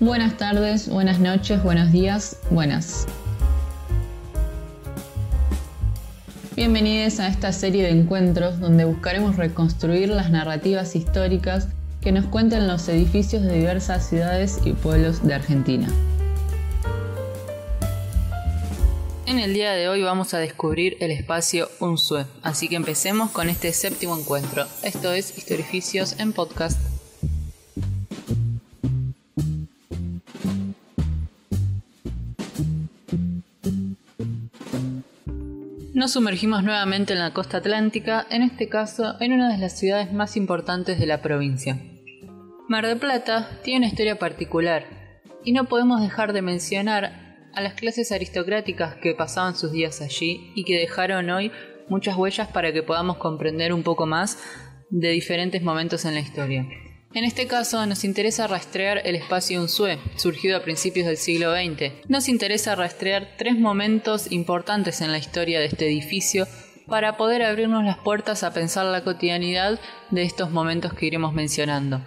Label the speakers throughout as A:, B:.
A: Buenas tardes, buenas noches, buenos días, buenas. Bienvenidos a esta serie de encuentros donde buscaremos reconstruir las narrativas históricas que nos cuentan los edificios de diversas ciudades y pueblos de Argentina. En el día de hoy vamos a descubrir el espacio Unsue, así que empecemos con este séptimo encuentro. Esto es Historificios en Podcast. Nos sumergimos nuevamente en la costa atlántica, en este caso en una de las ciudades más importantes de la provincia. Mar del Plata tiene una historia particular, y no podemos dejar de mencionar a las clases aristocráticas que pasaban sus días allí y que dejaron hoy muchas huellas para que podamos comprender un poco más de diferentes momentos en la historia. En este caso nos interesa rastrear el espacio Unsue, surgido a principios del siglo XX. Nos interesa rastrear tres momentos importantes en la historia de este edificio para poder abrirnos las puertas a pensar la cotidianidad de estos momentos que iremos mencionando.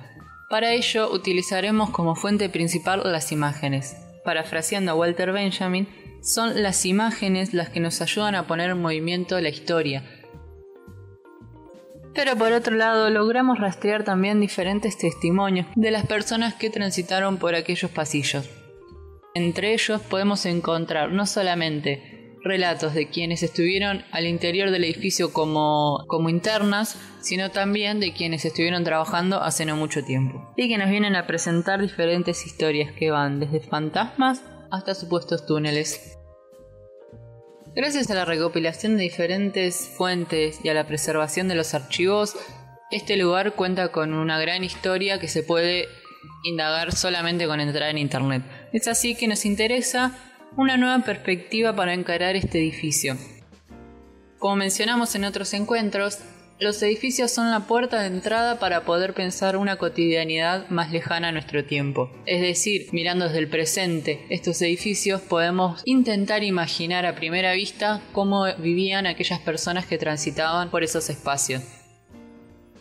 A: Para ello utilizaremos como fuente principal las imágenes. Parafraseando a Walter Benjamin, son las imágenes las que nos ayudan a poner en movimiento la historia. Pero por otro lado, logramos rastrear también diferentes testimonios de las personas que transitaron por aquellos pasillos. Entre ellos podemos encontrar no solamente relatos de quienes estuvieron al interior del edificio como, como internas, sino también de quienes estuvieron trabajando hace no mucho tiempo. Y que nos vienen a presentar diferentes historias que van desde fantasmas hasta supuestos túneles. Gracias a la recopilación de diferentes fuentes y a la preservación de los archivos, este lugar cuenta con una gran historia que se puede indagar solamente con entrar en internet. Es así que nos interesa una nueva perspectiva para encarar este edificio. Como mencionamos en otros encuentros, los edificios son la puerta de entrada para poder pensar una cotidianidad más lejana a nuestro tiempo. Es decir, mirando desde el presente estos edificios podemos intentar imaginar a primera vista cómo vivían aquellas personas que transitaban por esos espacios.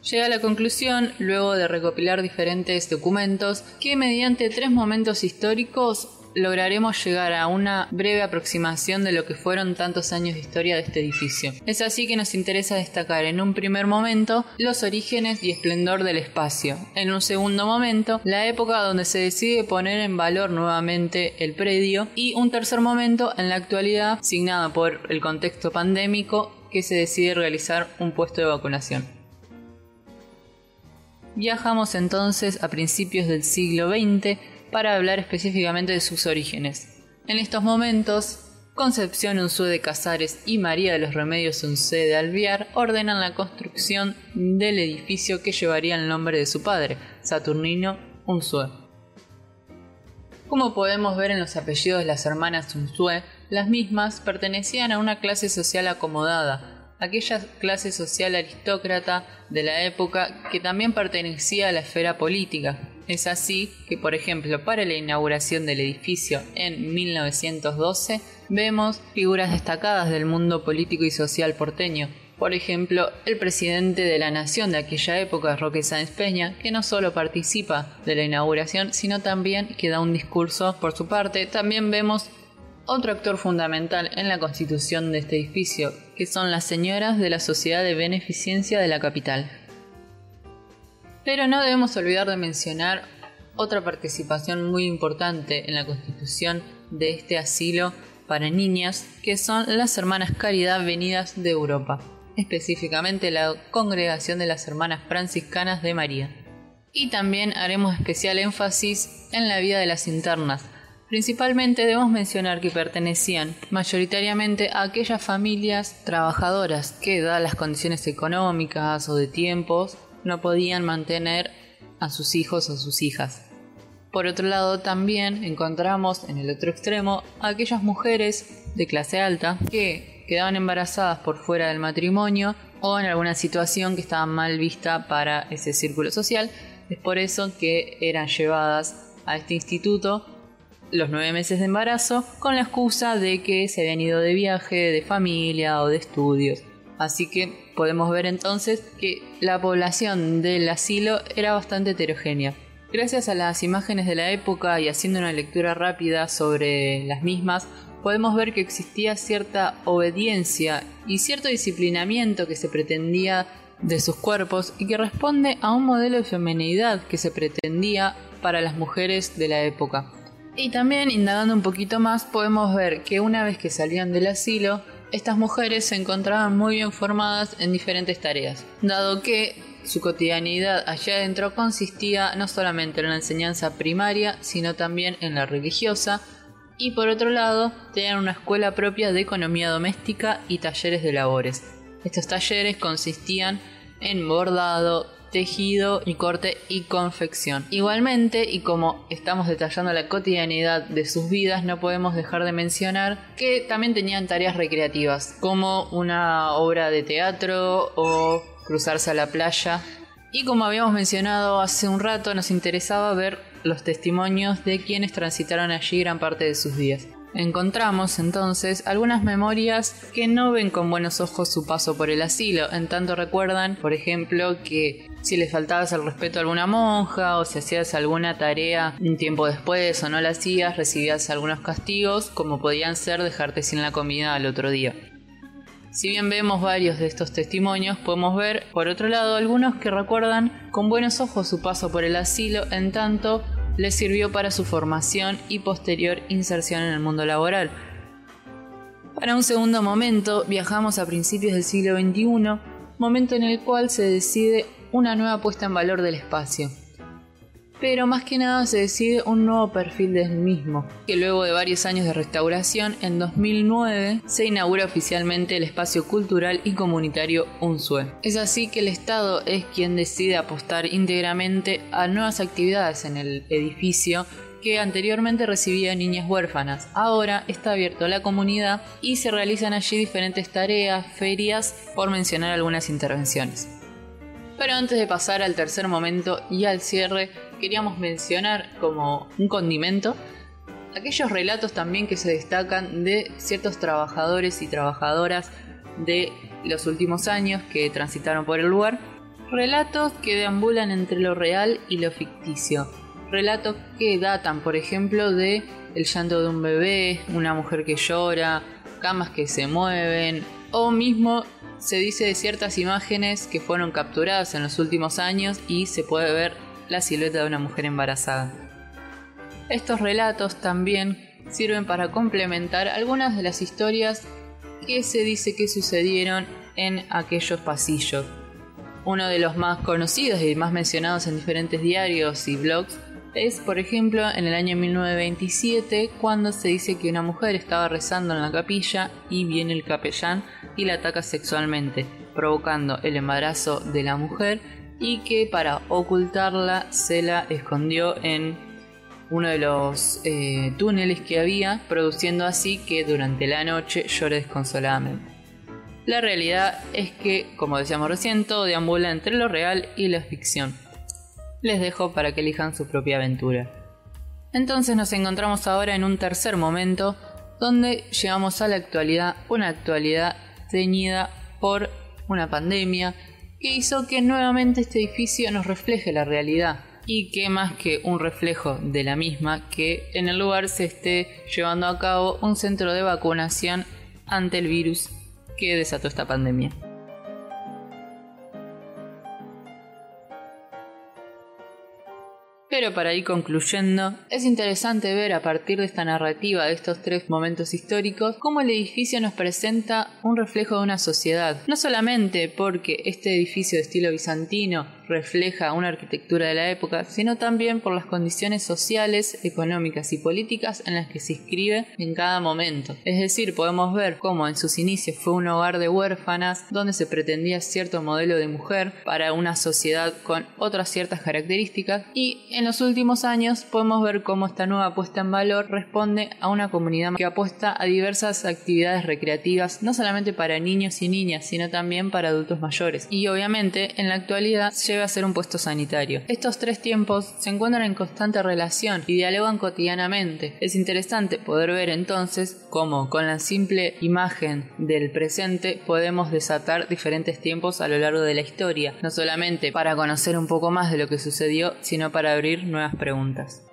A: Llega a la conclusión, luego de recopilar diferentes documentos, que mediante tres momentos históricos lograremos llegar a una breve aproximación de lo que fueron tantos años de historia de este edificio. Es así que nos interesa destacar en un primer momento los orígenes y esplendor del espacio. En un segundo momento, la época donde se decide poner en valor nuevamente el predio y un tercer momento en la actualidad, signado por el contexto pandémico, que se decide realizar un puesto de vacunación. Viajamos entonces a principios del siglo XX para hablar específicamente de sus orígenes. En estos momentos, Concepción Unzué de Casares y María de los Remedios Unzué de Alviar ordenan la construcción del edificio que llevaría el nombre de su padre, Saturnino Unzué. Como podemos ver en los apellidos de las hermanas Unzué, las mismas pertenecían a una clase social acomodada, aquella clase social aristócrata de la época que también pertenecía a la esfera política, es así que, por ejemplo, para la inauguración del edificio en 1912, vemos figuras destacadas del mundo político y social porteño. Por ejemplo, el presidente de la nación de aquella época, Roque Sáenz Peña, que no solo participa de la inauguración, sino también que da un discurso por su parte. También vemos otro actor fundamental en la constitución de este edificio, que son las señoras de la Sociedad de Beneficencia de la capital. Pero no debemos olvidar de mencionar otra participación muy importante en la constitución de este asilo para niñas, que son las Hermanas Caridad venidas de Europa, específicamente la Congregación de las Hermanas Franciscanas de María. Y también haremos especial énfasis en la vida de las internas. Principalmente debemos mencionar que pertenecían mayoritariamente a aquellas familias trabajadoras que, dadas las condiciones económicas o de tiempos, no podían mantener a sus hijos o sus hijas. Por otro lado, también encontramos en el otro extremo a aquellas mujeres de clase alta que quedaban embarazadas por fuera del matrimonio o en alguna situación que estaba mal vista para ese círculo social. Es por eso que eran llevadas a este instituto los nueve meses de embarazo con la excusa de que se habían ido de viaje, de familia o de estudios. Así que podemos ver entonces que la población del asilo era bastante heterogénea. Gracias a las imágenes de la época y haciendo una lectura rápida sobre las mismas, podemos ver que existía cierta obediencia y cierto disciplinamiento que se pretendía de sus cuerpos y que responde a un modelo de feminidad que se pretendía para las mujeres de la época. Y también, indagando un poquito más, podemos ver que una vez que salían del asilo, estas mujeres se encontraban muy bien formadas en diferentes tareas, dado que su cotidianidad allá adentro consistía no solamente en la enseñanza primaria, sino también en la religiosa, y por otro lado tenían una escuela propia de economía doméstica y talleres de labores. Estos talleres consistían en bordado, tejido y corte y confección. Igualmente, y como estamos detallando la cotidianidad de sus vidas, no podemos dejar de mencionar que también tenían tareas recreativas, como una obra de teatro o cruzarse a la playa. Y como habíamos mencionado hace un rato, nos interesaba ver los testimonios de quienes transitaron allí gran parte de sus días. Encontramos entonces algunas memorias que no ven con buenos ojos su paso por el asilo, en tanto recuerdan, por ejemplo, que si les faltabas el respeto a alguna monja o si hacías alguna tarea un tiempo después o no la hacías, recibías algunos castigos, como podían ser dejarte sin la comida al otro día. Si bien vemos varios de estos testimonios, podemos ver, por otro lado, algunos que recuerdan con buenos ojos su paso por el asilo, en tanto les sirvió para su formación y posterior inserción en el mundo laboral. Para un segundo momento, viajamos a principios del siglo XXI, momento en el cual se decide una nueva puesta en valor del espacio pero más que nada se decide un nuevo perfil del mismo, que luego de varios años de restauración, en 2009 se inaugura oficialmente el espacio cultural y comunitario UNSUE. Es así que el Estado es quien decide apostar íntegramente a nuevas actividades en el edificio que anteriormente recibía niñas huérfanas. Ahora está abierto a la comunidad y se realizan allí diferentes tareas, ferias, por mencionar algunas intervenciones. Pero antes de pasar al tercer momento y al cierre, queríamos mencionar como un condimento aquellos relatos también que se destacan de ciertos trabajadores y trabajadoras de los últimos años que transitaron por el lugar. Relatos que deambulan entre lo real y lo ficticio. Relatos que datan, por ejemplo, de el llanto de un bebé, una mujer que llora, camas que se mueven, o mismo se dice de ciertas imágenes que fueron capturadas en los últimos años y se puede ver la silueta de una mujer embarazada. Estos relatos también sirven para complementar algunas de las historias que se dice que sucedieron en aquellos pasillos. Uno de los más conocidos y más mencionados en diferentes diarios y blogs es, por ejemplo, en el año 1927, cuando se dice que una mujer estaba rezando en la capilla y viene el capellán y la ataca sexualmente, provocando el embarazo de la mujer y que para ocultarla se la escondió en uno de los eh, túneles que había, produciendo así que durante la noche llore desconsoladamente. La realidad es que, como decíamos recién, todo deambula entre lo real y la ficción les dejo para que elijan su propia aventura. Entonces nos encontramos ahora en un tercer momento donde llegamos a la actualidad, una actualidad teñida por una pandemia que hizo que nuevamente este edificio nos refleje la realidad y que más que un reflejo de la misma, que en el lugar se esté llevando a cabo un centro de vacunación ante el virus que desató esta pandemia. Pero para ir concluyendo, es interesante ver a partir de esta narrativa de estos tres momentos históricos cómo el edificio nos presenta un reflejo de una sociedad. No solamente porque este edificio de estilo bizantino refleja una arquitectura de la época, sino también por las condiciones sociales, económicas y políticas en las que se inscribe en cada momento. Es decir, podemos ver cómo en sus inicios fue un hogar de huérfanas donde se pretendía cierto modelo de mujer para una sociedad con otras ciertas características y en los últimos años podemos ver cómo esta nueva puesta en valor responde a una comunidad que apuesta a diversas actividades recreativas, no solamente para niños y niñas, sino también para adultos mayores. Y obviamente en la actualidad lleva debe hacer un puesto sanitario. Estos tres tiempos se encuentran en constante relación y dialogan cotidianamente. Es interesante poder ver entonces cómo con la simple imagen del presente podemos desatar diferentes tiempos a lo largo de la historia, no solamente para conocer un poco más de lo que sucedió, sino para abrir nuevas preguntas.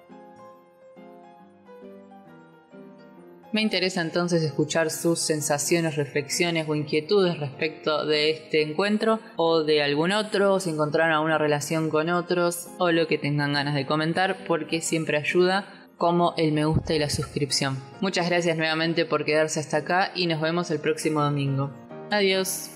A: Me interesa entonces escuchar sus sensaciones, reflexiones o inquietudes respecto de este encuentro o de algún otro, si encontraron alguna relación con otros o lo que tengan ganas de comentar porque siempre ayuda como el me gusta y la suscripción. Muchas gracias nuevamente por quedarse hasta acá y nos vemos el próximo domingo. Adiós.